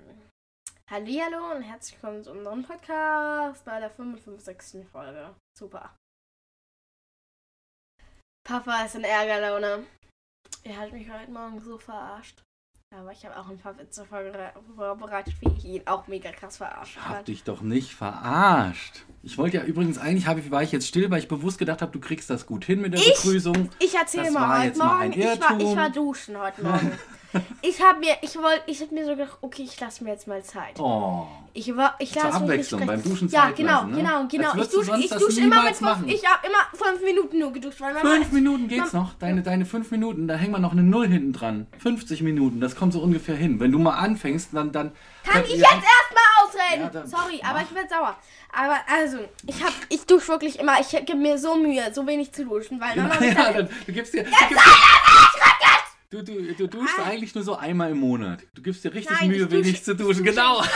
herzlich willkommen. Hall, hall, Hallihallo und herzlich willkommen zu unserem Podcast bei der 55. Folge. Super. Papa ist in Ärgerlaune. Er hat mich heute Morgen so verarscht. Aber ich habe auch ein paar Witze vorbereitet, wie ich ihn auch mega krass verarscht Hab habe. dich doch nicht verarscht. Ich wollte ja übrigens eigentlich, habe ich, war ich jetzt still, weil ich bewusst gedacht habe, du kriegst das gut hin mit der Ich? Begrüßung. Ich erzähle mal heute jetzt mal Morgen. Ich war, ich war duschen heute Morgen. ich habe mir, ich wollte, ich habe mir so gedacht, okay, ich lasse mir jetzt mal Zeit. Oh. Ich war, ich Zur lasse nicht Abwechslung, beim Duschen Ja, Zeit genau, lassen, ne? genau, genau. Ich dusche, ich dusche immer mit fünf, ich habe immer fünf Minuten nur geduscht, weil Fünf Minuten geht's noch. Deine, deine fünf Minuten, da hängen wir noch eine Null hinten dran. 50 Minuten, das kommt so ungefähr hin. Wenn du mal anfängst, dann. dann kann ich ja, jetzt erstmal ausreden? Ja, Sorry, aber mach. ich werde sauer. Aber also, ich hab, ich dusche wirklich immer, ich gebe mir so Mühe, so wenig zu duschen, weil mich Ja, dann, du gibst dir. Du, gibst, du, du, du duschst eigentlich nur so einmal im Monat. Du gibst dir richtig Nein, Mühe, wenig zu duschen. dusche- Genau.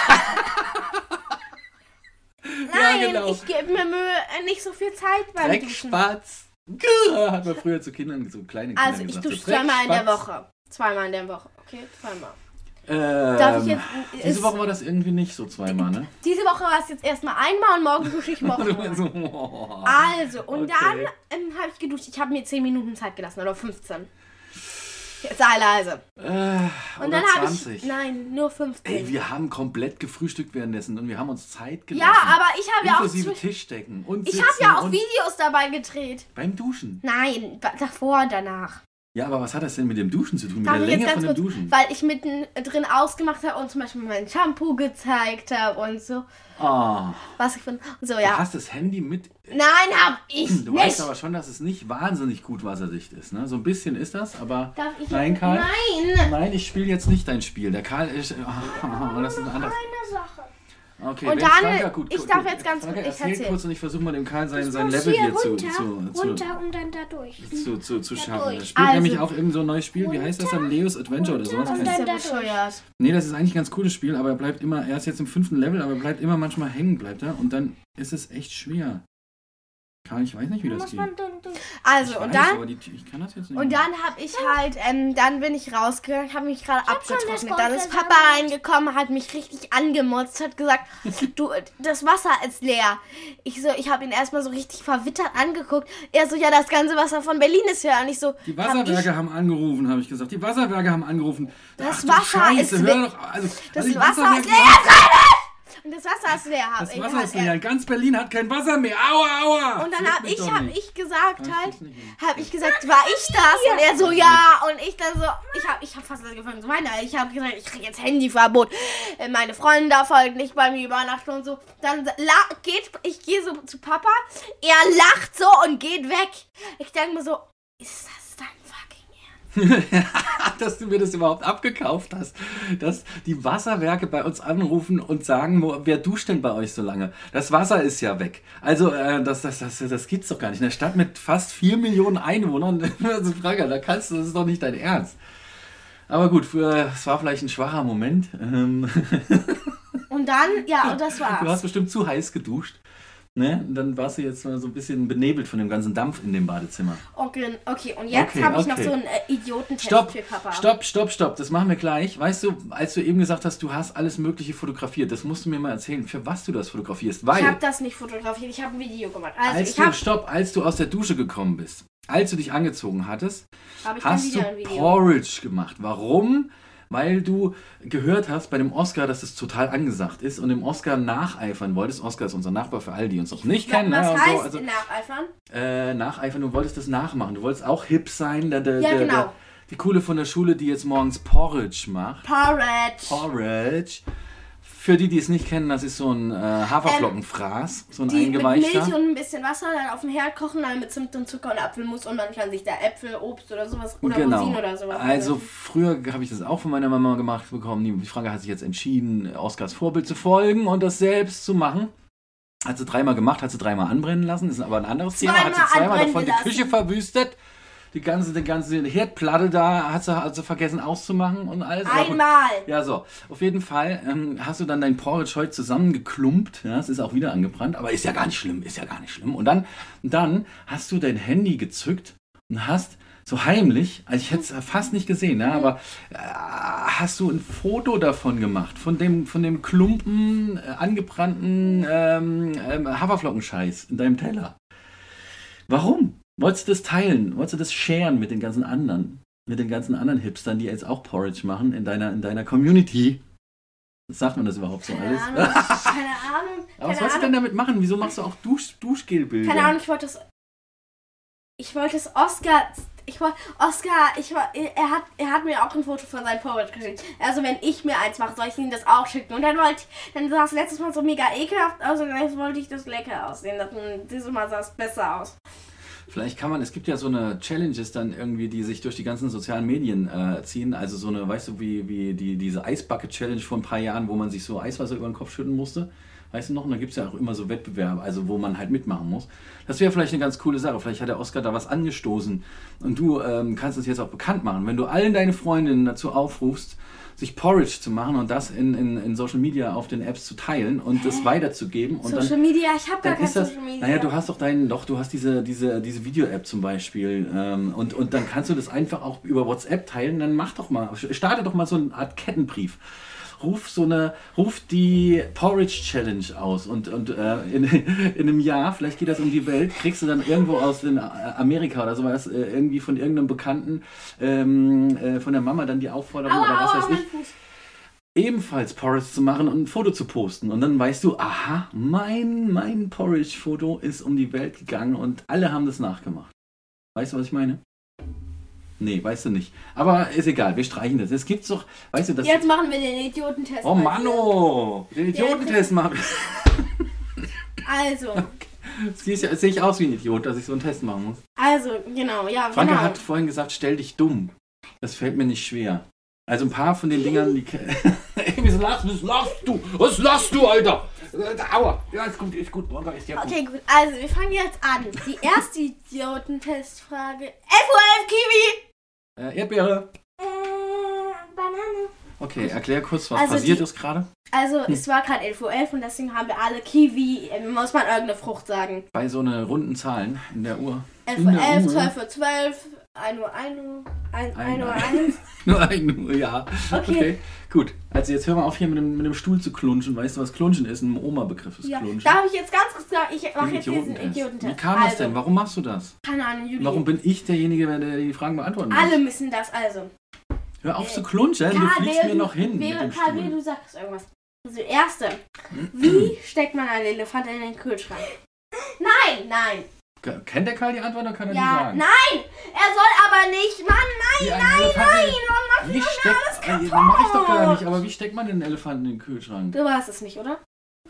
nein, ja, genau. ich gebe mir Mühe, nicht so viel Zeit beim Duschen. Dreckspatz. Grrr, Hat man früher zu Kindern, so kleine Kindern Also, ich gesagt. dusche so zweimal in der. Woche. Zweimal in der Woche, okay? Zweimal. Ähm, Darf ich jetzt, diese Woche war das irgendwie nicht so zweimal, ne? diese Woche war es jetzt erstmal einmal und morgen dusche ich morgen. so, oh. Also, und Okay. dann ähm, habe ich geduscht. Ich habe mir 10 Minuten Zeit gelassen oder 15. Sei leise. Äh, Und dann habe 20. ich. Nein, nur 15. Ey, wir haben komplett gefrühstückt währenddessen und wir haben uns Zeit gelassen. ja, aber ich habe ja auch. Inklusive Tischdecken und Ich habe ja auch Videos dabei gedreht. beim Duschen. Nein, davor und danach. Ja, aber was hat das denn mit dem Duschen zu tun? Mit Darf der Länge von dem kurz, Duschen? weil ich mitten drin ausgemacht habe und zum Beispiel mein Shampoo gezeigt habe und so, Oh, was ich finde. So, Du ja. hast das Handy mit. Nein, hab ich Du nicht. weißt aber schon, dass es nicht wahnsinnig gut wasserdicht ist. Ne? So ein bisschen ist das, aber. Darf ich Nein, Karl. Nein. Nein, ich spiele jetzt nicht dein Spiel. Der Karl ist. Oh, das ist ein anderes. Sache. Okay, Und dann, Franka, gut, ich gut, darf gut. jetzt ganz Franka, kurz- ich erzähl kurz und ich versuche mal dem Karl sein, sein Level hier hier zu, runter, zu, zu, runter und dann da durch. zu, zu, zu schaffen. Er spielt Also- nämlich auch irgend so ein neues Spiel. Wie heißt das dann? Leos Adventure oder sowas? Das Keine- ja da durch. Nee, das ist eigentlich ein ganz cooles Spiel, aber er bleibt immer, er ist jetzt im fünften Level, aber er bleibt immer manchmal hängen, bleibt er. Und dann ist es echt schwer. Karl, ich weiß nicht, wie Da das muss geht. man dann. Also, ich und weiß, dann aber die, ich kann das jetzt nicht. Und dann habe ich halt, ähm, dann bin ich rausgegangen, habe mich gerade abgetrocknet. Dann ist Papa reingekommen, hat mich richtig angemotzt, hat gesagt, du, das Wasser ist leer. Ich so, ich habe ihn erstmal so richtig verwittert angeguckt. Er so, ja, das ganze Wasser von Berlin ist leer. Und ich so, Die hab Wasserwerke haben angerufen, habe ich gesagt. Die Wasserwerke haben angerufen. Das Ach, du Wasser Scheiße, ist hör le- doch. Also, Das also Wasser Wasserwerke- ist leer, ich, und das Wasser ist leer. Das Wasser halt ist leer. Ganz Berlin hat kein Wasser mehr. Aua, aua. Und dann Schluck hab mich ich, hab ich gesagt halt, das nicht hin. hab ich gesagt, war ich das? Und er so, ja. Und ich dann so, ich hab, ich hab fast angefangen zu weinen. Ich hab gesagt, ich krieg jetzt Handyverbot. Äh, Meine Freunde halt nicht bei mir übernachten und so. Dann geht, ich gehe so zu Papa. Er lacht so und geht weg. Ich denke mir so, ist das? dass du mir das überhaupt abgekauft hast, dass die Wasserwerke bei uns anrufen und sagen, wer duscht denn bei euch so lange? Das Wasser ist ja weg. Also äh, das, das, das, das gibt's doch gar nicht. In der Stadt mit fast 4 Millionen Einwohnern, also Frage, da kannst du, das ist doch nicht dein Ernst. Aber gut, für, es war vielleicht ein schwacher Moment. Ähm, Und dann, ja, und das du hast war's. bestimmt zu heiß geduscht. Ne? Und dann warst du jetzt mal so ein bisschen benebelt von dem ganzen Dampf in dem Badezimmer. Okay, okay, und jetzt Okay, habe ich noch so einen äh, Idiotentest Stopp, für Papa. stopp, stopp, stopp. Das machen wir gleich. Weißt du, als du eben gesagt hast, du hast alles Mögliche fotografiert, das musst du mir mal erzählen, für was du das fotografierst. Weil, Ich habe das nicht fotografiert, ich habe ein Video gemacht. Also, als ich du, habe stopp, als du aus der Dusche gekommen bist, als du dich angezogen hattest, hab ich dann hast du wieder ein Video. Porridge gemacht. Warum? Weil du gehört hast bei dem Oscar, dass es total angesagt ist und dem Oscar nacheifern wolltest. Oscar ist unser Nachbar für alle, die uns noch nicht kennen. Was ne, heißt so. Also, nacheifern? äh, nacheifern, du wolltest das nachmachen. Du wolltest auch hip sein. Der, der, Ja, genau. der, die Coole von der Schule, die jetzt morgens Porridge macht. Porridge. Porridge. Für die, die es nicht kennen, das ist so ein äh, Haferflockenfraß, so ein Die mit eingeweichter. Milch und ein bisschen Wasser dann auf dem Herd kochen, dann mit Zimt und Zucker und Apfelmus und man kann sich da Äpfel, Obst oder sowas oder genau. Rosinen oder sowas. Also früher habe ich das auch von meiner Mama gemacht bekommen. Die die Frage hat sich jetzt entschieden, Oscars Vorbild zu folgen und das selbst zu machen. Hat sie dreimal gemacht, hat sie dreimal anbrennen lassen. Das ist aber ein anderes Thema. Hat sie Zweimal davon die gelassen. Küche verwüstet. Die ganze, die ganze Herdplatte da hat sie, hat sie vergessen auszumachen und alles. Einmal. Ja, so. Auf jeden Fall ähm, hast du dann dein Porridge heute zusammengeklumpt. Ja, es ist auch wieder angebrannt, aber ist ja gar nicht schlimm, ist ja gar nicht schlimm. Und dann, dann hast du dein Handy gezückt und hast so heimlich, also ich hätte es fast nicht gesehen, ne? aber äh, hast du ein Foto davon gemacht, von dem, von dem Klumpen äh, angebrannten ähm, ähm, Haferflockenscheiß in deinem Teller? Warum? Wolltest du das teilen? Wolltest du das sharen mit den ganzen anderen? Mit den ganzen anderen Hipstern, die jetzt auch Porridge machen in deiner, in deiner Community? Sagt man das überhaupt so Keine alles? Ahnung. Keine Ahnung. Aber was keine wolltest du Ahnung. denn damit machen? Wieso machst du auch Dusch, Duschgelbilder? Keine Ahnung, ich wollte es. Ich wollte es Oscar. Ich wollte. Oscar, ich er hat, er hat mir auch ein Foto von seinem Porridge geschickt. Also wenn ich mir eins mache, soll ich ihm das auch schicken. Und dann wollte ich, dann sah es letztes Mal so mega ekelhaft aus und jetzt wollte ich das lecker aussehen. dieses Mal sah es besser aus. Vielleicht kann man, es gibt ja so eine Challenges dann irgendwie, die sich durch die ganzen sozialen Medien äh, ziehen. Also so eine, weißt du, wie, wie die, diese Eisbucket Challenge vor ein paar Jahren, wo man sich so Eiswasser über den Kopf schütten musste. Weißt du noch? Und da gibt es ja auch immer so Wettbewerbe, also wo man halt mitmachen muss. Das wäre vielleicht eine ganz coole Sache. Vielleicht hat der Oscar da was angestoßen. Und du ähm, kannst es jetzt auch bekannt machen. Wenn du allen deine Freundinnen dazu aufrufst, sich Porridge zu machen und das in, in, in Social Media auf den Apps zu teilen und das weiterzugeben. Und Social dann, Media, ich habe gar kein das, Social Media. naja, du hast doch deinen, doch, du hast diese, diese, diese Video-App zum Beispiel ähm, und, und dann kannst du das einfach auch über WhatsApp teilen, dann mach doch mal, starte doch mal so eine Art Kettenbrief. Ruf so eine, ruf die Porridge Challenge aus und, und äh, in, in einem Jahr, vielleicht geht das um die Welt, kriegst du dann irgendwo aus den, äh, Amerika oder sowas, äh, irgendwie von irgendeinem Bekannten, ähm, äh, von der Mama dann die Aufforderung oder was aua, weiß ich, ebenfalls Porridge zu machen und ein Foto zu posten. Und dann weißt du, aha, mein, mein Porridge-Foto ist um die Welt gegangen und alle haben das nachgemacht. Weißt du, was ich meine? Nee, weißt du nicht. Aber ist egal, wir streichen das. Es gibt's doch, weißt du, das. Jetzt machen wir den Idiotentest. Oh Mann, oh! Den Idiotentest machen. Also, Siehst ja- Sehe ich aus wie ein Idiot, dass ich so einen Test machen muss. also, genau, ja, Franke genau. hat vorhin gesagt, stell dich dumm. Das fällt mir nicht schwer. Also ein paar von den Dingern, die. Ey, was lachst, was lachst du? Was lachst du, Alter? Äh, Aua. Ja, ist gut, ist gut. Morgen ist ja gut. Okay, gut. Also, wir fangen jetzt an. Die erste Idiotentestfrage. FOF Kiwi! Äh, Erdbeere. Äh, Banane. Okay, erklär kurz, was Also passiert die- ist gerade. Also, es war gerade 11.11 Uhr und deswegen haben wir alle Kiwi. äh, Muss man irgendeine Frucht sagen. Bei so eine runden Zahlen in der Uhr. 11 In Uhr der 11, Uhr. 12 Uhr 12, 1 Uhr 1 Uhr, 1, Ein- Uhr 1. Nur ein Uhr, ja. Okay. Gut. Also jetzt hör mal auf hier mit dem, mit dem Stuhl zu klunschen. Weißt du, was klunschen ist? Ein Oma-Begriff ist Ja, klunschen. darf ich jetzt ganz kurz sagen, ich mache Den jetzt diesen Idiotentest. Idiotentest. Wie kam das also, denn? Warum machst du das? Keine Ahnung, Juli. Warum bin ich derjenige, der die Fragen beantworten muss? Alle müssen das also. Hör auf zu klunschen, du Karl, fliegst mir während- noch hin mit Während dem Karl, Stuhl. wie du sagst irgendwas. Also, erste. Wie steckt man einen Elefant in den Kühlschrank? Nein, nein. Kennt der Karl die Antwort oder kann er die Ja, sagen? nein. Er soll aber nicht. Mann, nein, ein nein, Elefant nein. in- Und mach Wie mir steckt, alles äh, kaputt. mach ich doch gar nicht, aber wie steckt man den Elefanten in den Kühlschrank? Du warst es nicht, oder?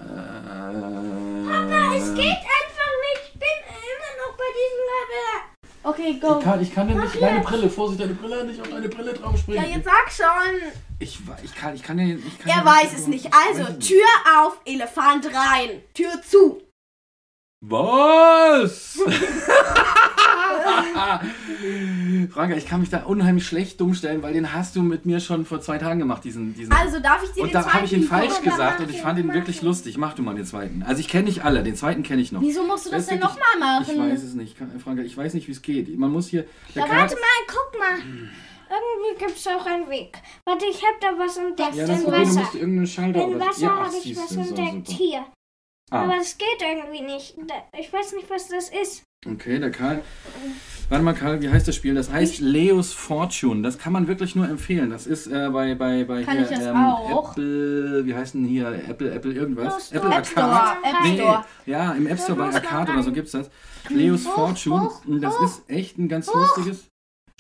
Äh, Es geht einfach nicht. Ich bin immer noch bei diesem Level. Okay, go. Ich kann, ich kann dir nicht, deine Brille, Vorsicht, deine Brille, nicht auf deine Brille drauf Ja, springen. jetzt sag schon. Ich, ich kann, ich kann dir, ich kann Er dir weiß es nicht. Also. Tür auf, Elefant rein. Tür zu. Was? Franka, ich kann mich da unheimlich schlecht dumm stellen, weil den hast du mit mir schon vor zwei Tagen gemacht, diesen, diesen Also, darf ich dir Und den da habe ich ihn zweiten falsch gesagt machen? und ich fand ihn wirklich lustig. Mach du mal den zweiten. Also ich kenne nicht alle, den zweiten kenne ich noch. Wieso musst du das ist denn nochmal Ich machen? weiß es nicht, Ka- Franka, ich weiß nicht, wie es geht. Man muss hier... Ja, warte mal, guck mal. Irgendwie gibt es auch einen Weg. Warte, ich habe da was entdeckt Ja, das in du Wasser. musst irgendeinen Schalter In oder- Wasser habe ich was du, entdeckt. Hier. Ah, Aber es geht irgendwie nicht. Ich weiß nicht, was das ist. okay, der Karl... Warte mal, Karl, wie heißt das Spiel? Das heißt Leos Fortune. Das kann man wirklich nur empfehlen. Das ist äh, bei, bei, bei Kann hier, ich das ähm, auch? Apple... Wie heißt denn hier? Apple, Apple irgendwas? Apple App Store. Arcade. App Nee, Store. ja, im App Store bei Arcade oder so rein. gibt's das. Leos Hoch, Fortune. hoch, Und das hoch. ist echt ein ganz lustiges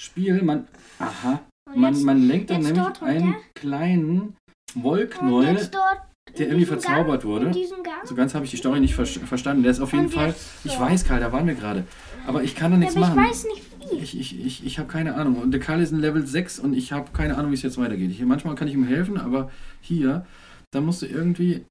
Spiel. Man, aha, man, jetzt- man lenkt dann nämlich einen kleinen Und Wollknäuel, jetzt dort der in irgendwie verzaubert Gang, wurde. In. So ganz habe ich die Story nicht ver verstanden. Der ist auf jeden Fall. Ich weiß, Karl, da waren wir gerade. Aber ich kann da Ja, nichts aber ich machen. weiß nicht wie. Ich, ich, ich, ich habe keine Ahnung. Und der Karl ist ein Level 6 und ich habe keine Ahnung, wie es jetzt weitergeht. Ich, manchmal kann ich ihm helfen, aber hier, da musst du irgendwie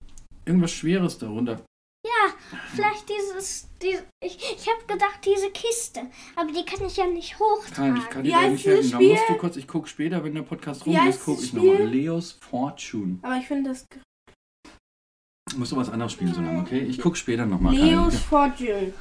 irgendwas Schweres darunter. Ja, vielleicht dieses. dieses ich ich habe gedacht, diese Kiste. Aber die kann ich ja nicht Karl, hochtragen. ich kann dir da nicht helfen. Da musst du kurz, ich gucke später, wenn der Podcast rum ist, gucke ich nochmal. Leos Fortune. Aber ich finde das. Musst du was anderes spielen so lange, okay? Ich gucke später nochmal. Leos Fortune.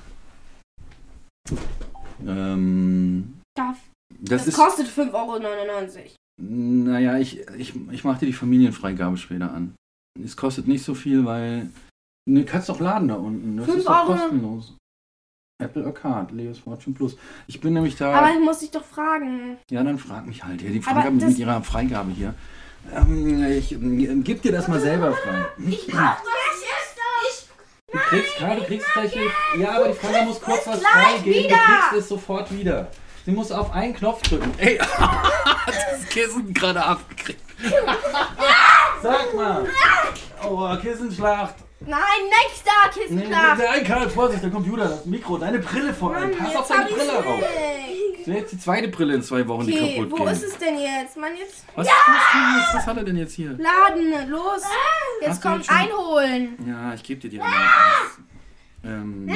Ähm, Darf. Das, Das ist, kostet 5,99 Euro. naja, ich, ich, ich mache dir die Familienfreigabe später an. Es kostet nicht so viel, weil. Ne, kannst doch laden da unten. Das Fünf ist doch Euro. kostenlos. Apple Arcade, Leos Fortune Plus. Ich bin nämlich da. Aber ich muss dich doch fragen. Ja, dann frag mich halt. Ja, die Freigabe das- mit ihrer Freigabe hier. Ähm, ich ähm, gib dir das mal selber frei. Ich brauch das jetzt. Du kriegst gerade, du kriegst gleich. Ja, aber die Freigabe muss kurz was freigeben. wieder. Du kriegst es sofort wieder. Sie muss auf einen Knopf drücken. Ey, das Kissen gerade abgekriegt. Sag mal. Oh, Kissenschlacht. Nein, nächster Nee, Kissenschlaf. nein, Karl, Vorsicht, der Computer, das Mikro, deine Brille vor allem. Pass auf deine Brille auf. Das wäre jetzt die zweite Brille in zwei Wochen, die Okay, kaputt wo geht. ist es denn jetzt? Mann, jetzt Was, was, was, was hat er denn jetzt hier? laden, los. Jetzt Hast du kommt jetzt schon- einholen. Ja, ich gebe dir die Erlaubnis. Ähm,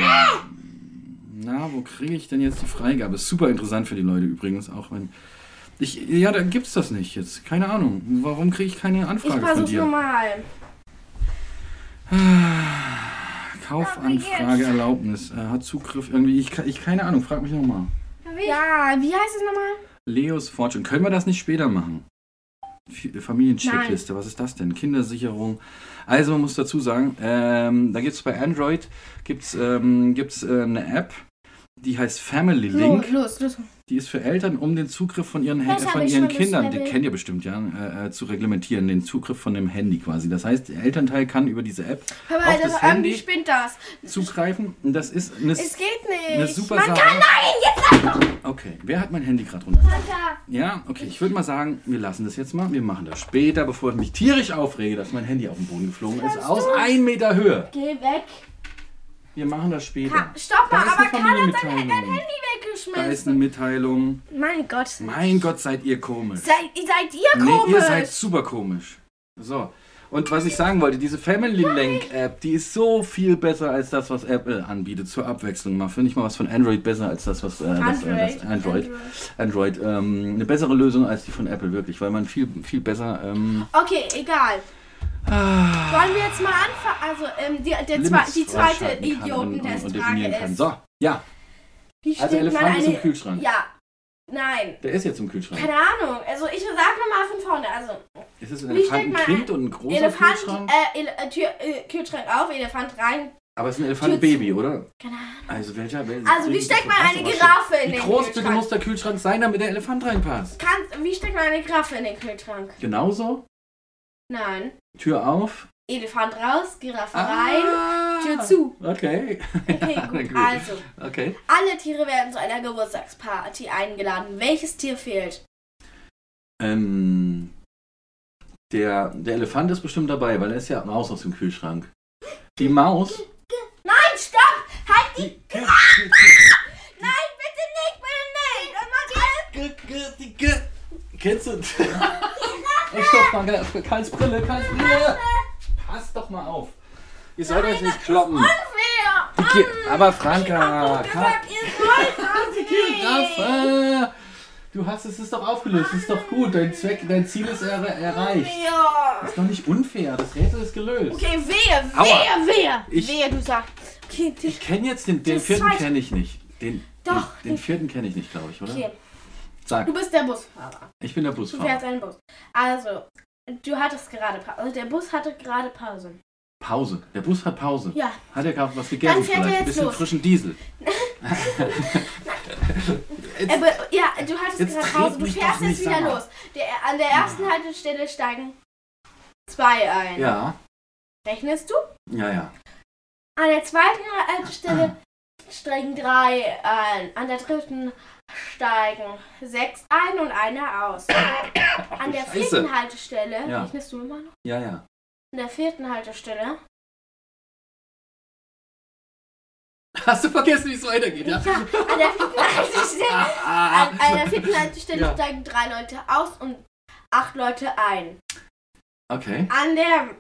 na, wo kriege ich denn jetzt die Freigabe? Ist super interessant für die Leute übrigens, auch wenn. Ich, ja, dann gibt's das nicht jetzt. Keine Ahnung. Warum kriege ich keine Ich Anfrage von versuch's dir? nochmal. Kaufanfrage, Erlaubnis. Er hat Zugriff irgendwie. Ich, ich keine Ahnung, frag mich nochmal. Ja, wie heißt es nochmal? Leos Fortune. Können wir das nicht später machen? F- Familiencheckliste, was ist das denn? Kindersicherung. Also man muss dazu sagen, ähm, da gibt es bei Android gibt's, ähm, gibt's, äh, eine App, die heißt Family Link. Los, los, los. Die ist für Eltern, um den Zugriff von ihren, Das von ihren Kindern, die Level. kennt ihr bestimmt, ja, äh, äh, zu reglementieren, den Zugriff von dem Handy quasi. Das heißt, der Elternteil kann über diese App Hör mal, auf das das Handy spinnt das. zugreifen. Das ist eine, Es geht nicht. eine super Man Sache. kann, nein, jetzt Okay, wer hat mein Handy gerade runter? Vater, Ja, okay, ich würde mal sagen, wir lassen das jetzt mal. Wir machen das später, bevor ich mich tierisch aufrege, dass mein Handy auf den Boden geflogen ist. Aus ein Meter Höhe. Geh weg. Wir machen das später. Ka Stopp mal, aber Karl hat sein, Handy Da ist weggeschmissen. eine Mitteilung. Mein Gott. Mein Gott, seid ihr komisch. Seid, seid ihr Nee, komisch? ihr seid super komisch. So. Und was ich sagen wollte, diese Family Link App, die ist so viel besser als das, was Apple anbietet. Zur Abwechslung mal. Finde ich mal was von Android besser als das, was äh, das, äh, das Android. Android. Ähm, eine bessere Lösung als die von Apple, wirklich, weil man viel, viel besser. Ähm, Okay, egal. Wollen wir jetzt mal anfangen? Also, ähm, die, der Limits zwei, die zweite Idiotentestfrage ist. So, ja. Wie Also Elefant ist im. Kühlschrank. Ja. Nein. Der ist jetzt im Kühlschrank. Keine Ahnung. Also, ich sag nochmal von vorne. Also, Ist es ein Wie Elefant, stellt ein man Kind und ein großer Elefant, Kühlschrank? äh, Ele äh, Tür, äh, Kühlschrank auf, Elefant rein. Aber es ist ein Elefant-Baby, oder? Keine Ahnung. Also welcher? wel- Also, wie steckt man eine Giraffe in Wie den groß bitte Kühlschrank? muss der Kühlschrank sein, damit der Elefant reinpasst? Kann, wie steckt man eine Giraffe in den Kühlschrank? Genauso? Nein. Tür auf? Elefant raus, Giraffe rein, Ah, Tür zu. Okay. Okay, Ja, gut. gut. Also, Okay. alle Tiere werden zu einer Geburtstagsparty eingeladen. Welches Tier fehlt? Ähm, der, der Elefant ist bestimmt dabei, weil er ist ja raus aus dem Kühlschrank. Die Maus. Nein, stopp! Halt die... Die, Nein, bitte nicht, bitte nicht! Kennst du? Ey, stopp mal, Karls Brille, Karls Brille. Pass doch mal auf. Ihr sollt euch nicht kloppen. Aber Franka, Ich hab gesagt, das. Du hast es ist doch aufgelöst, ist doch gut. Dein Zweck, dein Ziel ist er, erreicht. Ja. Ist doch nicht unfair. Das Rätsel ist gelöst. Okay, wehe, Aua. wehe! Ich- wehe, du sagst... Okay, Ich kenne jetzt den, den Das vierten kenne ich nicht. Den, Doch. Den, den vierten kenne ich nicht, glaube ich, oder? okay. Sag, Du bist der Busfahrer. ich bin der Du Busfahrer. fährst einen Bus. Also, du hattest gerade Pause. Also, der Bus hatte gerade Pause. Pause. Der Bus hat Pause. Ja. Hat er gerade was gegessen? Dann fährt er vielleicht? Ein jetzt bisschen los. frischen Diesel. Aber, ja, du hattest Jetzt gerade Pause. Du fährst jetzt wieder los. Der, an der ersten Haltestelle steigen zwei ein. ja, Rechnest du? ja, ja. An der zweiten Haltestelle steigen drei ein. An der dritten steigen sechs ein und einer aus. An der Scheiße. vierten Haltestelle, Ja. rechnest du immer noch? Ja, ja. An der vierten Haltestelle. Hast du vergessen, wie es weitergeht, ja? Ja, an der vierten Haltestelle. Ah, An, an der vierten Haltestelle Ja. steigen drei Leute aus und acht Leute ein. Okay. An der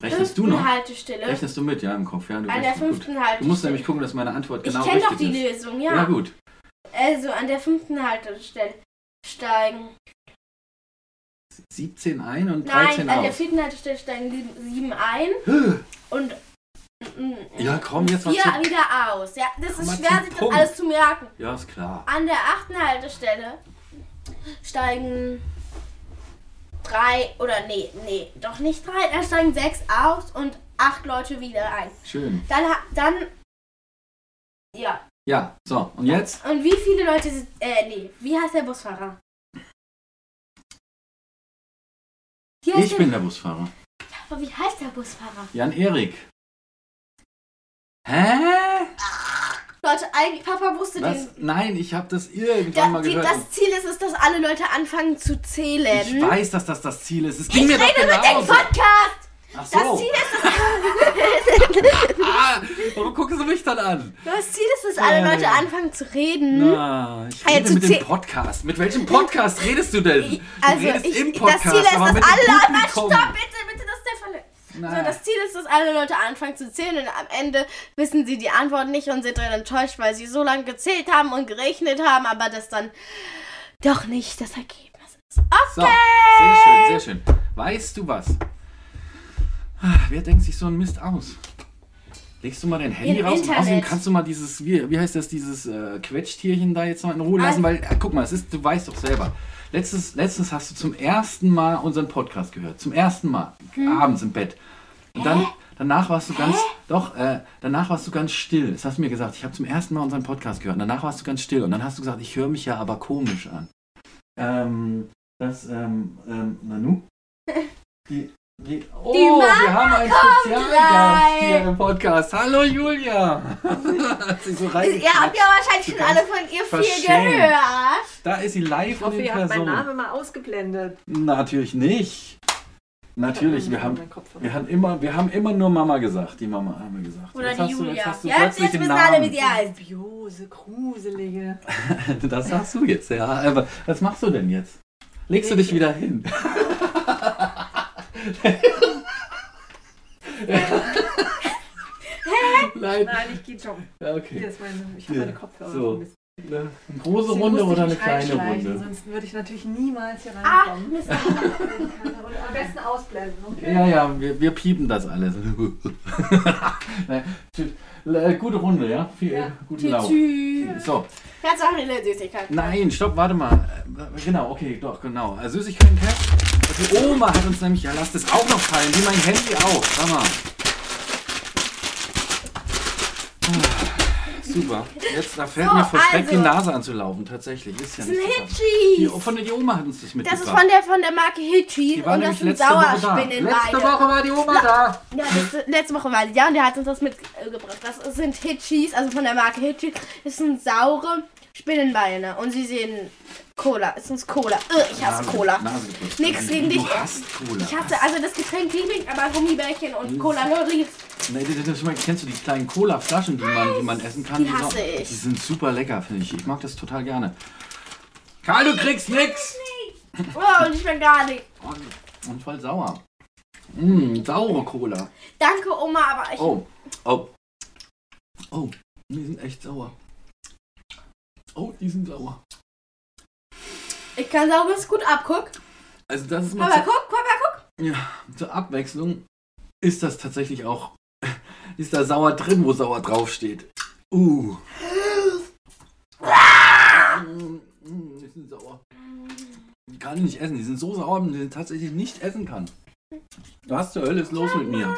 Rechnest du fünften noch? Haltestelle. Rechnest du mit, ja, im Kopf, ja? Du An der rechnest gut. fünften Du Haltestelle. musst nämlich gucken, dass meine Antwort genau ich kenne richtig doch die ist. Lösung, Ja. ja. gut. Also an der fünften Haltestelle steigen. 17 ein und 13 Nein, an der aus. vierten Haltestelle steigen sieben, sieben ein und mm, Ja, komm, jetzt mal vier zu... wieder aus. Ja, das Komm ist mal schwer, sich das alles zu merken. Ja, ist klar. An der achten Haltestelle steigen drei oder nee, nee, doch nicht drei, da steigen sechs aus und acht Leute wieder ein. Schön. Dann, dann, ja. Ja, so, und jetzt? Und wie viele Leute sind, äh, nee, wie heißt der Busfahrer? Wie heißt Ich bin der Busfahrer. Aber wie heißt der Busfahrer? Jan Erik. Hä? Leute, eigentlich, Papa wusste Was? den. Nein, ich habe das irgendwann Da, mal die, gehört. das Ziel ist es, dass alle Leute anfangen zu zählen. ich weiß, dass das das Ziel ist. Es ging Ich mir doch rede mit dem genauso. Podcast! Ach Das so. Ziel ist, Ah, warum gucken Sie mich dann an? das Ziel ist, dass alle Äh. Leute anfangen zu reden. Na, ich Ah, rede jetzt mit dem Podcast. Mit welchem Podcast redest du denn? Du Also, ich, im das Podcast, Ziel ist, dass alle Leute. Stopp, bitte, bitte, das ist der Falle. Na. So, das Ziel ist, dass alle Leute anfangen zu zählen und am Ende wissen sie die Antwort nicht und sind dann enttäuscht, weil sie so lange gezählt haben und gerechnet haben, aber das dann doch nicht das Ergebnis ist. So, Okay. sehr schön, sehr schön. Weißt du was? Ah, Wer denkt sich so ein Mist aus? Legst du mal dein Handy Im raus und Internet. außerdem kannst du mal dieses, wie, wie heißt das, dieses äh, Quetschtierchen da jetzt noch in Ruhe lassen, Ah. weil, äh, guck mal, es ist, du weißt doch selber. Letztes, letztens hast du zum ersten Mal unseren Podcast gehört. Zum ersten Mal. Hm. Abends im Bett. Und dann, danach warst du ganz, doch, äh, danach warst du ganz still. Das hast du mir gesagt. Ich habe zum ersten Mal unseren Podcast gehört. Und danach warst du ganz still. Und dann hast du gesagt, ich höre mich ja aber komisch an. Ähm, das, ähm, ähm, Nanu? Die, oh, wir haben einen Spezialgast hier im Podcast. Hallo Julia. So Ihr habt ja wahrscheinlich schon alle von ihr viel gehört. Da ist sie live Ich hoffe, und in ihr habt meinen Person. Namen mal ausgeblendet. Natürlich nicht. Natürlich, wir haben, wir haben immer, wir haben immer nur Mama gesagt. Die Mama haben wir gesagt. Oder Jetzt die hast du, Julia. jetzt hast du Ja, jetzt wissen alle, wie sie heißt. Biose, gruselige. Das sagst du jetzt, ja. Aber was machst du denn jetzt? Legst du dich wieder hin? Nein. Nein, ich gehe joggen. Ja, Hier okay. ist meine, ich habe Ja, meine Kopfhörer. so. ein bisschen. Eine große Deswegen Runde oder eine kleine Runde? Sonst würde ich natürlich niemals hier Ah, reinkommen. Mist. Und am besten ausblenden, okay? Ja, ja, wir, wir piepen das alles. Nein, tschüss. Äh, Gute Runde, ja? Viel, Ja. Guten Lauf. Tschüss. So, Kannst auch eine Süßigkeit. nein, stopp, warte mal. Äh, Genau, okay, doch, genau. Süßigkeiten, Die Oma hat uns nämlich, ja, lasst es auch noch fallen, wie mein Handy auch. Sag mal. Ah, Super. Jetzt, da fällt So, mir vor Schreck die also. Nase an zu laufen. Tatsächlich, ist ja Das ist nicht ein so krass. Die, Hitchis. von der die Oma hat uns das Das mitgebracht. ist von der, von der Marke Hitchis die und das sind letzte Woche. Sauerspinnenbeine. Letzte Woche war die Oma da. Ja, das, letzte Woche war die da und der hat uns das mitgebracht. Das sind Hitchis, also von der Marke Hitchis. Das sind saure Spinnenbeine und sie sehen Cola. Es ist Cola. Ugh, ich hasse Nase- Cola. Nase. Nix gegen du dich. hast Cola. Ich hasse, also das Getränk liebe ich, aber Gummibärchen und Cola nur lieb. Nee, das, das, das, kennst du die kleinen Cola-Flaschen, die man, die man essen kann? Die hasse so, ich. Die sind super lecker, finde ich. Ich mag das total gerne. Karl, du kriegst nix! Oh, und ich bin gar nicht. Und, und voll sauer. Mmh, saure Cola. Danke, Oma, aber ich. Oh, oh. Oh, die sind echt sauer. Oh, die sind sauer. Ich kann saures gut abgucken. Also das ist mal Aber guck, Papa, guck. ja, zur Abwechslung ist das tatsächlich auch, ist da sauer drin, wo sauer draufsteht. Uh. Die sind sauer. Die kann ich nicht essen. Die sind so sauer, dass ich sie tatsächlich nicht essen kann. Was zur Hölle ist los mit mir?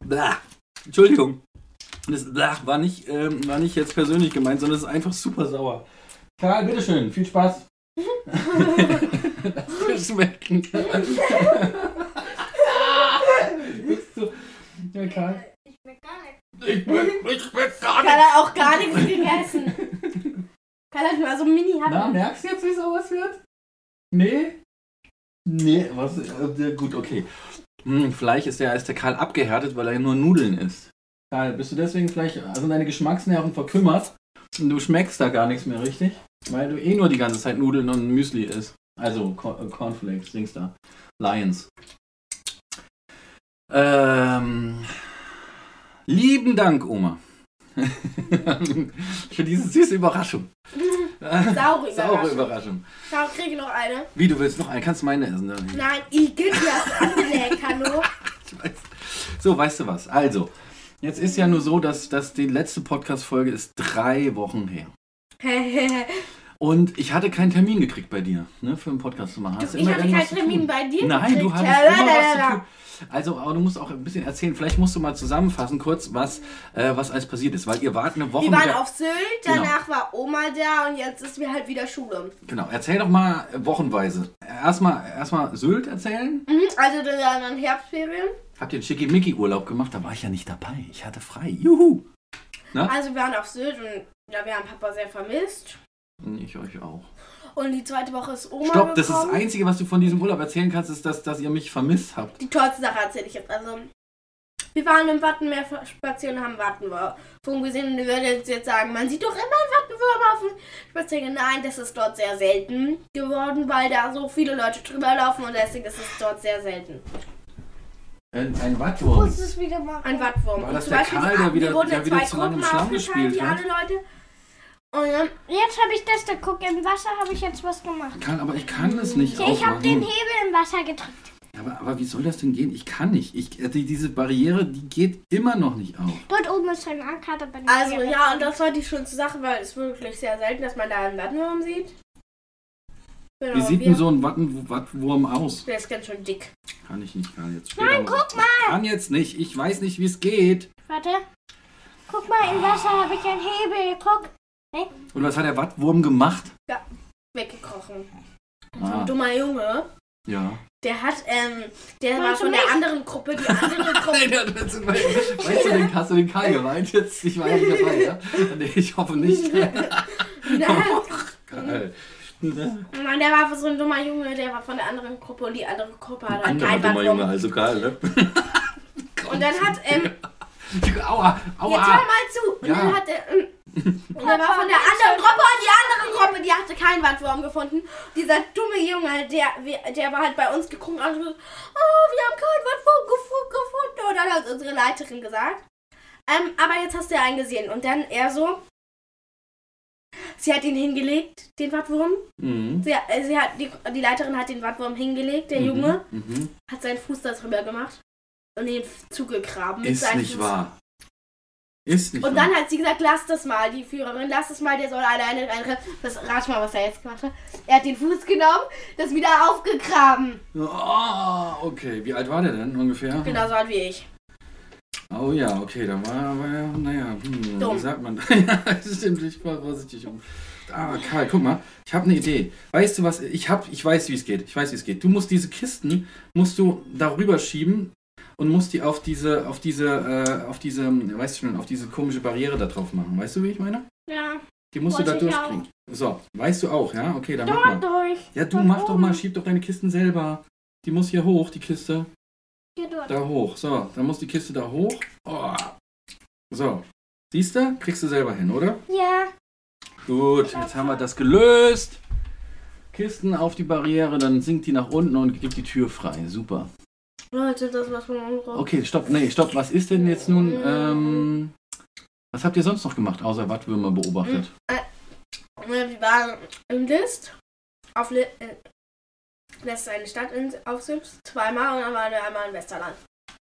Blah. Entschuldigung. Das Blah war nicht, ähm, war nicht jetzt persönlich gemeint, sondern es ist einfach super sauer. Karl, bitteschön. Viel Spaß. Lass dir schmecken. Bist du- Ja, Karl. Ich bin gar nicht. Ich bin, ich bin gar Karl hat auch gar nichts gegessen. Karl hat mal so ein mini Na, merkst du jetzt, wie sowas wird? Nee? Nee, was? Äh, gut, okay. Hm, vielleicht ist der, ist der Karl abgehärtet, weil er nur Nudeln isst. Karl, bist du deswegen vielleicht, also deine Geschmacksnerven verkümmert und du schmeckst da gar nichts mehr richtig? Weil du eh nur die ganze Zeit Nudeln und Müsli isst. Also Cor- äh, Cornflakes, Dings da. Lions. Ähm, lieben Dank, Oma. Für diese süße Überraschung. Saure Saure Überraschung. Überraschung. Schau, kriege noch eine. Wie, du willst noch einen? Kannst meine essen? Dann. Nein, Igitt, die hast du angelegt, hallo. Ich. So, weißt du was? Also, jetzt ist ja nur so, dass, dass die letzte Podcast-Folge ist drei Wochen her. Und ich hatte keinen Termin gekriegt bei dir, ne, für einen Podcast zu machen. Hast ich hatte keinen Termin bei dir Nein, gekriegt. du hattest Ja, immer was zu tun. Also, aber du musst auch ein bisschen erzählen. Vielleicht musst du mal zusammenfassen kurz, was, äh, was alles passiert ist, weil ihr wart eine Woche Wir waren auf Sylt, Genau. danach war Oma da und jetzt ist mir halt wieder Schule. Genau, erzähl doch mal wochenweise. Erstmal erstmal Sylt erzählen. Mhm, also dann Herbstferien. Habt ihr einen Schickimicki-Urlaub gemacht? Da war ich ja nicht dabei. Ich hatte frei. Juhu! Also wir waren auf Sylt und ja, wir haben Papa sehr vermisst. Ich euch auch. Und die zweite Woche ist Oma Stopp, das ist das. Einzige, was du von diesem Urlaub erzählen kannst, ist, dass, dass ihr mich vermisst habt. Die tollste Sache erzähle ich jetzt. Also, wir waren im Wattenmeer spazieren und haben Wattenwurm gesehen. Und ihr würdet jetzt sagen, man sieht doch immer einen Wattenwurm auf dem Spaziergang. Nein, das ist dort sehr selten geworden, weil da so viele Leute drüber laufen und deswegen ist es dort sehr selten. Ein, ein Wattwurm. muss es wieder machen. Ein Wattwurm. War Und das zum der Beispiel Karl, die- der wieder- der wieder zwei zu lange im Schlamm aufgeteilt, gespielt die hat? alle Leute. Und dann, Jetzt habe ich das da. Guck, im Wasser habe ich jetzt was gemacht. Kann, aber ich kann es nicht Ja, ich habe den. Hebel im Wasser gedrückt. Aber, aber wie soll das denn gehen? Ich kann nicht. Ich, äh, die, diese Barriere, die geht immer noch nicht auf. Dort oben ist ein Anker, da bin ich also ja, und das war die schönste Sache, weil es wirklich sehr selten, dass man da einen Wattenwurm sieht. Genau, Wie sieht wir- denn so ein Watten, Wattwurm aus? Der ist ganz schön dick. Kann ich nicht, kann jetzt Nein, guck mal! Kann jetzt nicht. Ich weiß nicht, wie es geht. Warte. Guck mal, im Wasser habe ich einen Hebel. Guck. Und was hat der Wattwurm gemacht? Weggekrochen. So Ah, ein dummer Junge. ja. Der hat, ähm, der war Meinst du von der anderen Gruppe, die andere Gruppe. Nein, ja, das- weißt du, den, hast du den Karl gemeint jetzt? Ich war ja nicht dabei, ja? Nee, ich hoffe nicht. Nein, Karl. Nein, der war so ein dummer Junge, der war von der anderen Gruppe und die andere Gruppe hat Anderer dummer Junge, also Karl, ne? Und dann hat, ähm, Aua, jetzt hör aua. mal zu. Und Ja. dann hat er, ähm, und der war von der anderen Gruppe und die andere Gruppe, die hatte keinen Wattwurm gefunden. Dieser dumme Junge, der, der war halt bei uns geguckt und hat gesagt, oh, wir haben keinen Wattwurm gefu- gefunden. Und dann hat unsere Leiterin gesagt, ähm, aber jetzt hast du ja einen gesehen. Und dann er so, sie hat ihn hingelegt, den Wattwurm. Mhm. Sie, äh, sie hat, die, die Leiterin hat den Wattwurm hingelegt, der Junge Mhm. hat seinen Fuß da drüber gemacht und ihn zugegraben. mit Ist nicht Fuß. wahr. Ist nicht Und wahr. dann hat sie gesagt, lass das mal, die Führerin, lass das mal, der soll alleine reinrennen. Das rat mal, was er jetzt gemacht hat. Er hat den Fuß genommen, das wieder aufgegraben. Oh, okay. Wie alt war der denn ungefähr? Genauso alt wie ich. Oh ja, okay, da war, war ja, naja, hm, Dumm. wie sagt man? ja, das stimmt, ich war vorsichtig um. Aber Karl, guck mal, ich habe eine Idee. Weißt du was, ich hab, ich weiß, wie es geht. Ich weiß, wie es geht. Du musst diese Kisten, musst du darüber schieben und musst die auf diese, auf diese, äh, auf diese, weißt du schon, auf diese komische Barriere da drauf machen. Weißt du, wie ich meine? Ja, Die musst du da durchkriegen. So, weißt du auch, ja? Okay, dann mach mal. dort durch. Ja, du Dort mach doch mal, schieb doch deine Kisten selber. Die muss hier hoch, die Kiste. Hier dort. Da hoch. So, dann muss die Kiste da hoch. Oh. So. Siehst du? Kriegst du selber hin, oder? Ja. Gut, jetzt haben wir das gelöst. Kisten auf die Barriere, dann sinkt die nach unten und gibt die Tür frei. Super. Leute, das was von unserer. Okay, stopp. Nee, stopp. Was ist denn jetzt nun? Ähm, was habt ihr sonst noch gemacht, außer Wattwürmer beobachtet? Wir waren im List. Auf Li äh, das ist eine Stadt in, auf Sylt. Zweimal und wir einmal in Westerland.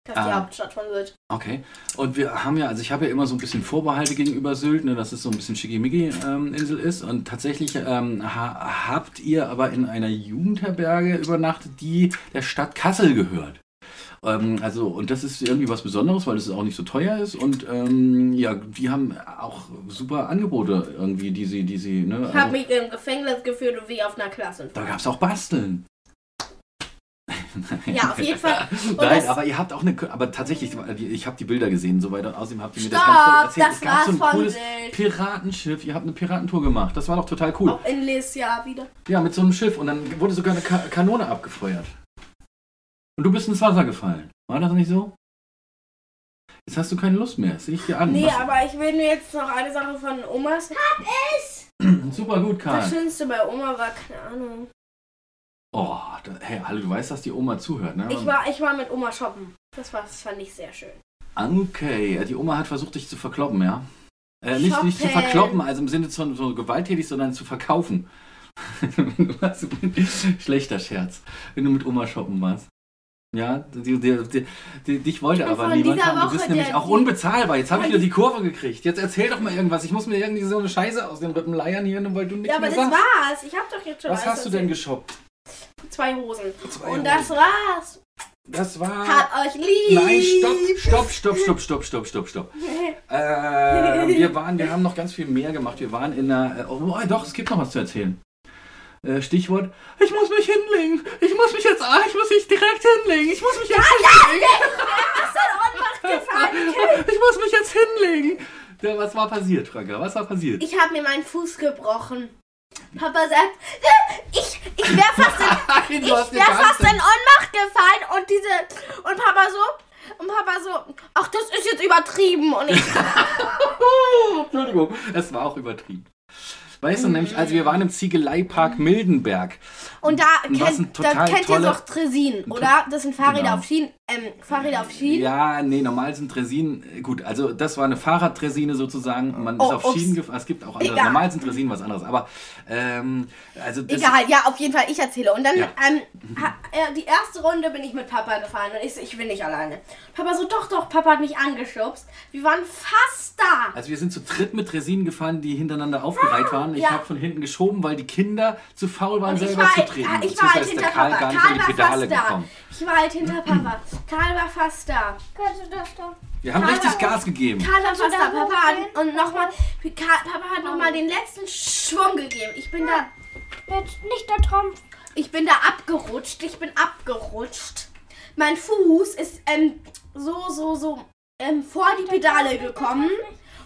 Das ist die Ah. Hauptstadt von Sylt. Okay. Und wir haben ja, also ich habe ja immer so ein bisschen Vorbehalte gegenüber Sylt, ne, dass es so ein bisschen Schickimicki-Insel ist. Und tatsächlich ähm, ha habt ihr aber in einer Jugendherberge übernachtet, die der Stadt Kassel gehört. Ähm, also, und das ist irgendwie was Besonderes, weil es auch nicht so teuer ist. Und ähm, ja, die haben auch super Angebote irgendwie, die sie, die sie, ne? Ich habe Also, mich im Gefängnis gefühlt wie auf einer Klasse. da gab es auch Basteln. Ja, auf jeden Fall. Und Nein, das- aber ihr habt auch eine, aber tatsächlich, ich habe die Bilder gesehen, so weiter. Außerdem habt ihr mir Stopp, das ganz erzählt. das es gab so ein von cooles Sylt. Piratenschiff. Ihr habt eine Piratentour gemacht. Das war doch total cool. Auch in Lesia wieder. Ja, mit so einem Schiff. Und dann wurde sogar eine Ka Kanone abgefeuert. Und du bist ins Wasser gefallen. War das nicht so? Jetzt hast du keine Lust mehr. Das sehe ich dir an. Nee, Was- aber ich will nur jetzt noch eine Sache von Omas. Super gut, Das Karl. Schönste bei Oma war, keine Ahnung. Oh, da, hey, hallo, du weißt, dass die Oma zuhört, ne? Ich war, ich war mit Oma shoppen. Das, war, das fand ich sehr schön. Okay, die Oma hat versucht, dich zu verkloppen, ja? Äh, nicht, nicht zu verkloppen, also im Sinne von so gewalttätig, sondern zu verkaufen. Schlechter Scherz, wenn du mit Oma shoppen warst. Ja, die, die, die, dich wollte aber niemand haben. Du Woche bist nämlich auch unbezahlbar. Jetzt habe ich wieder die Kurve gekriegt. Jetzt erzähl doch mal irgendwas. Ich muss mir irgendwie so eine Scheiße aus den Rippen leiern hier, nur weil du nichts Ja, aber mehr das sagst. war's. Ich hab doch jetzt schon Was hast du denn geshoppt? zwei Hosen. Zwei und Hosen. das war's. Das war. Hab euch lieb! Nein, stopp, stopp, stopp, stopp, stopp, stopp, stopp, stopp. äh, wir waren, wir haben noch ganz viel mehr gemacht. Wir waren in einer. Äh, oh, doch, es gibt noch was zu erzählen. Äh, Stichwort: Ich muss mich hinlegen. Ich muss mich jetzt. Ah, ich muss mich direkt hinlegen. Ich muss mich jetzt hinlegen. ich muss mich jetzt hinlegen. Was war passiert, Franka? Was war passiert? Ich habe mir meinen Fuß gebrochen. Papa sagt, "Äh, ich, ich wäre fast, in, ich wär fast in Ohnmacht gefallen und diese und Papa so und Papa so, ach das ist jetzt übertrieben und ich Entschuldigung, es war auch übertrieben. Weißt du nämlich, also wir waren im Ziegeleipark Mildenberg. und da, kennt, da kennt ihr doch Tresin, oder? Das sind Fahrräder Genau. auf Schienen, ähm, Fahrräder auf Schienen. Ja, nee, normal sind Dresinen, äh, gut, also das war eine Fahrradtresine sozusagen. Man Oh, ist auf ups. Schienen gefahren, es gibt auch andere. Egal. Normal sind Dresinen was anderes, aber ähm, also das, Egal, ja, auf jeden Fall, ich erzähle. Und dann, Ja. ähm, ha, äh, die erste Runde bin ich mit Papa gefahren und ich so, ich bin nicht alleine. Papa so, doch, doch, Papa hat mich angeschubst. Wir waren fast da. Also wir sind zu dritt mit Dresinen gefahren, die hintereinander aufgereiht waren. Ich Ja. habe von hinten geschoben, weil die Kinder zu faul waren, Und selber war, zu halt- treten. ich war halt hinter Karl Papa. Karl war fast da. Ich war halt hinter Papa. Karl war fast da. Kannst du das doch? Wir haben Karl richtig Gas gegeben. Karl war fast da. Papa hat, und nochmal, Papa hat nochmal den letzten Schwung gegeben. Ich bin da, Jetzt nicht da dran. ich bin da abgerutscht. Ich bin abgerutscht. Mein Fuß ist ähm, so, so, so ähm, vor die Pedale gekommen.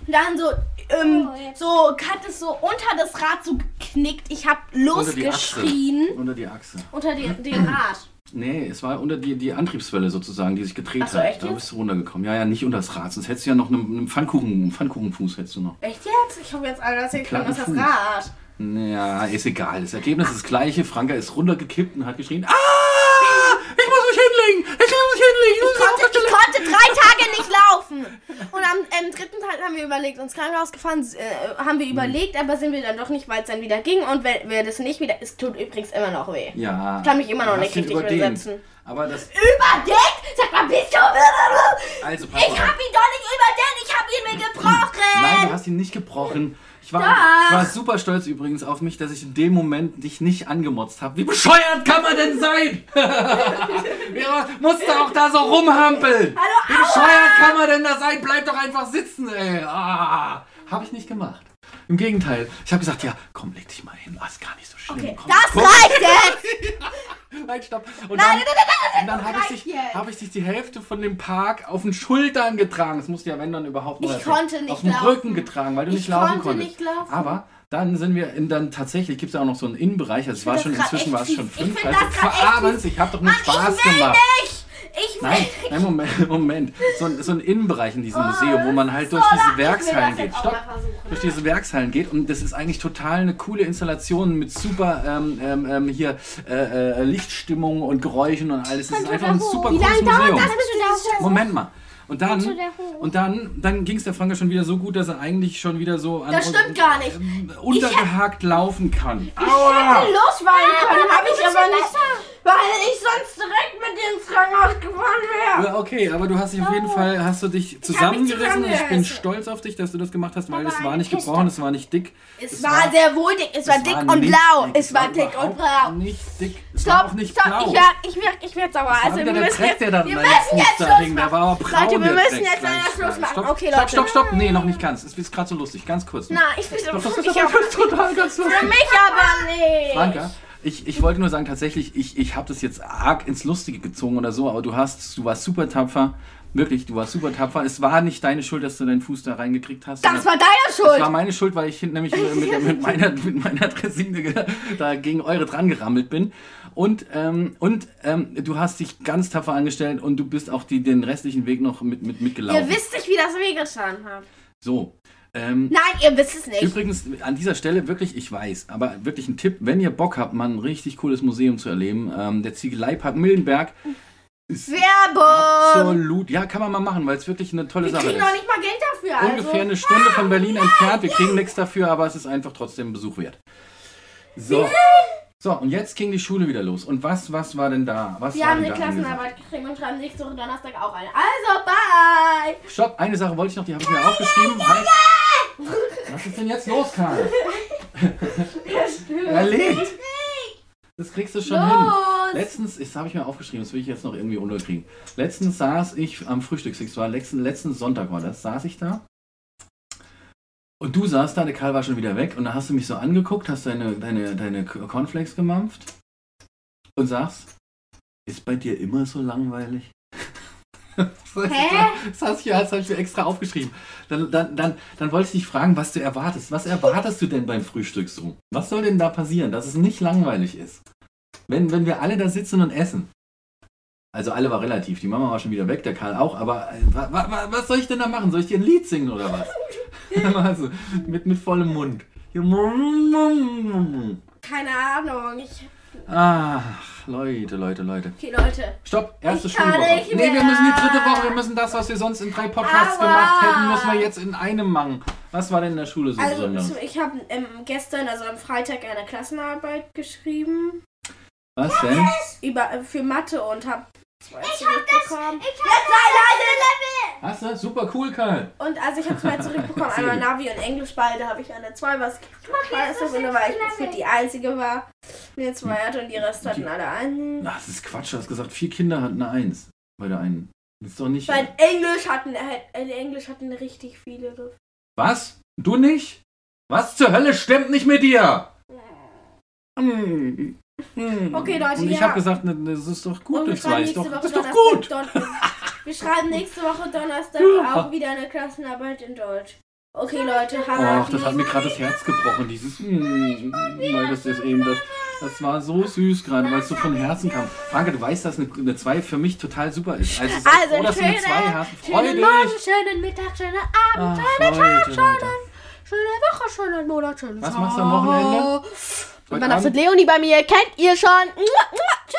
Und dann so, ähm, Oh, so hat es so unter das Rad so geknickt. Ich habe Unter die Achse. losgeschrien. Unter die Achse. Unter die, den Rad. Nee, es war unter die, die Antriebswelle sozusagen, die sich gedreht Ach so, hat. echt da jetzt? bist du runtergekommen. Ja, ja, nicht unter das Rad. Sonst hättest du ja noch einen, einen Pfannkuchen, Pfannkuchenfuß hättest du noch. Echt jetzt? Ich habe jetzt alle erzählt, Platten das ist das Fuß. Rad. Ja, ist egal. Das Ergebnis ist das gleiche. Franka ist runtergekippt und hat geschrien, ah, ich muss mich hinlegen, ich muss mich hinlegen. Ich muss Ich mich konnte, auf ich konnte drei Tage nicht laufen. Und am ähm, dritten Tag haben wir überlegt, ins Krankenhaus gefahren, äh, haben wir überlegt, aber sind wir dann doch nicht, weil es dann wieder ging. Und wenn wir das nicht wieder, es tut übrigens immer noch weh. Ja. Ich kann mich immer noch nicht richtig überdehnt. hinsetzen. Aber das, Überdeckt? Sag mal, bist du... also pass Ich hab ihn doch nicht überdeckt, ich hab ihn mir gebrochen. Nein, du hast ihn nicht gebrochen. Ich war, ich war super stolz übrigens auf mich, dass ich in dem Moment dich nicht angemotzt habe. Wie bescheuert kann man denn sein? ja, musst du auch da so rumhampeln. Hallo, Wie bescheuert kann man denn da sein? Bleib doch einfach sitzen, ey. Ah, habe ich nicht gemacht. Im Gegenteil. Ich habe gesagt, ja, komm, leg dich mal hin. Ah, ist gar nicht so schlimm. Okay, komm, das guck. reicht jetzt. Nein, stopp. Und Nein, dann, nein, nein, nein, dann habe ich, dich, hab ich dich die Hälfte von dem Park auf den Schultern getragen. Das musste ja, wenn dann überhaupt noch Ich konnte nicht Auf laufen. Rücken getragen, weil du Ich nicht laufen konnte konntest. nicht laufen. Aber dann sind wir in dann tatsächlich, gibt es ja auch noch so einen Innenbereich, also es war schon, inzwischen war es schon fünf. Also abends, ich habe doch nur Mann, Spaß gemacht. nicht. Ich will Nein, nein, Moment, Moment. So ein, so ein Innenbereich in diesem Museum, wo man halt durch so diese. Ich will Werkshallen geht. Stopp. Durch diese Werkshallen geht und das ist eigentlich total eine coole Installation mit super ähm, ähm, ähm, hier äh, äh, Lichtstimmung und Geräuschen und alles. Das ist einfach ein super Wie cooles Museum. das? Moment mal. Und dann, und dann, dann ging es der Franke schon wieder so gut, dass er eigentlich schon wieder so an Das stimmt gar nicht. ähm, untergehakt laufen kann. hätte losweinen können, habe ich aber nicht, weil ich sonst direkt mit dir ins Krankenhaus gefahren wäre. Ja, okay, aber du hast dich auf jeden Fall, hast du dich zusammengerissen und ich bin stolz auf dich, dass du das gemacht hast, weil es war nicht gebrochen, es war nicht dick. Es war sehr wohl dick, es war es dick war und nicht blau. dick, Es war dick und blau. Nicht dick, es war Stopp, auch nicht stopp, blau. ich werd, ich werd, ich werd sauer. War Also wir der müssen jetzt, wir müssen jetzt Schluss machen. war Leute, wir müssen jetzt leider Schluss machen. Stopp, Okay, stopp, Leute. stopp, stopp. Nee, noch nicht ganz. Es ist gerade so lustig, ganz kurz. Nein, ich will Doch, das ist ich aber aber, total ganz lustig. Für mich aber nicht. Franka, ich, ich wollte nur sagen, tatsächlich, ich, ich habe das jetzt arg ins Lustige gezogen oder so, aber du hast, du warst super tapfer. Wirklich, du warst super tapfer. Es war nicht deine Schuld, dass du deinen Fuß da reingekriegt hast. Das war deine das Schuld. war meine Schuld, weil ich nämlich mit, mit, meiner, mit meiner Dressine da gegen eure dran gerammelt bin. Und, ähm, und ähm, du hast dich ganz tapfer angestellt und du bist auch die, den restlichen Weg noch mit, mit, mitgelaufen. Ihr wisst nicht, wie das wehgetan hat. so. Ähm, Nein, ihr wisst es nicht. Übrigens, an dieser Stelle wirklich, ich weiß, aber wirklich ein Tipp, wenn ihr Bock habt, mal ein richtig cooles Museum zu erleben, ähm, der Ziegeleipark Mildenberg ist Werbung. absolut, ja, kann man mal machen, weil es wirklich eine tolle Wir Sache kriegen ist. noch nicht mal Geld dafür. Also. Ungefähr eine Stunde von Berlin entfernt, wir kriegen nichts dafür, aber es ist einfach trotzdem Besuch wert. So, So, und jetzt ging die Schule wieder los. Und was, was war denn da? Was Wir war haben eine? Klassenarbeit geschrieben und schreiben nächste Woche Donnerstag auch eine. Also, bye! Stopp, eine Sache wollte ich noch, die habe ich mir aufgeschrieben. Halt. Was ist denn jetzt los, Karl? Erledigt. Das kriegst du schon hin. Los! Letztens, das habe ich mir aufgeschrieben, das will ich jetzt noch irgendwie unterkriegen. Letztens saß ich am Frühstückstisch, war letzten, letzten Sonntag war das, saß ich da. Und du saßt da, der Karl war schon wieder weg und da hast du mich so angeguckt, hast deine, deine, deine Cornflakes gemampft und sagst, ist bei dir immer so langweilig? Hä? Das hast du, das habe ich mir extra aufgeschrieben. Dann, dann, dann, dann wollte ich dich fragen, was du erwartest. Was erwartest du denn beim Frühstück so? Was soll denn da passieren, dass es nicht langweilig ist? Wenn, wenn wir alle da sitzen und essen. Also alle war relativ. Die Mama war schon wieder weg, der Karl auch. Aber äh, wa, wa, wa- was soll ich denn da machen? Soll ich dir ein Lied singen oder was? also, mit, mit vollem Mund. Keine Ahnung. Ich, Ach, Leute, Leute, Leute. okay, Leute. Stopp, erste Ich Schulwoche. nicht Nee, wir müssen die dritte Woche, wir müssen das, was wir sonst in drei Podcasts Aber- gemacht hätten, müssen wir jetzt in einem machen. Was war denn in der Schule so Also, besonders? ich habe ähm, gestern, also am Freitag, eine Klassenarbeit geschrieben. Was denn? Über, äh, für Mathe und habe zwei zurückbekommen. Hast du? Super cool, Karl. Und also ich habe zwei zurückbekommen, einmal. Navi und Englisch, beide habe ich eine 2, was scheiße finde, weil ich für die einzige war, die eine 2 hatte und die Rest hatten alle einen. Na, das ist Quatsch, du hast gesagt, vier Kinder hatten eine Eins. Bei der einen. Das ist doch nicht. Bei Englisch hatten, äh, in Englisch hatten richtig viele. Was? Du nicht? Was zur Hölle stimmt nicht mit dir? Hm. Hm. Okay, Leute, Und ich ja. habe gesagt, ne, das ist doch gut, das nächste doch, das ist doch Donnerstag gut. Wir schreiben nächste Woche Donnerstag auch wieder eine Klassenarbeit in Deutsch. Okay, Leute, Hannah. Ach, das hat mir gerade das Herz gebrochen, dieses hm, weil das ist eben das, das war so süß gerade, weil es so von Herzen kam. Franke, du weißt, dass eine, eine 2 für mich total super ist. Also, sei Also, froh, dass du eine schöne- 2 hast. Freu Schönen dich. Morgen, schönen Mittag, schönen Abend, Ach, schönen Tag, schönen, schöne Woche, schönen Monat, schönen Was Tag. machst du am Wochenende? Und danach mit Leonie bei mir. Kennt ihr schon? Tschüss!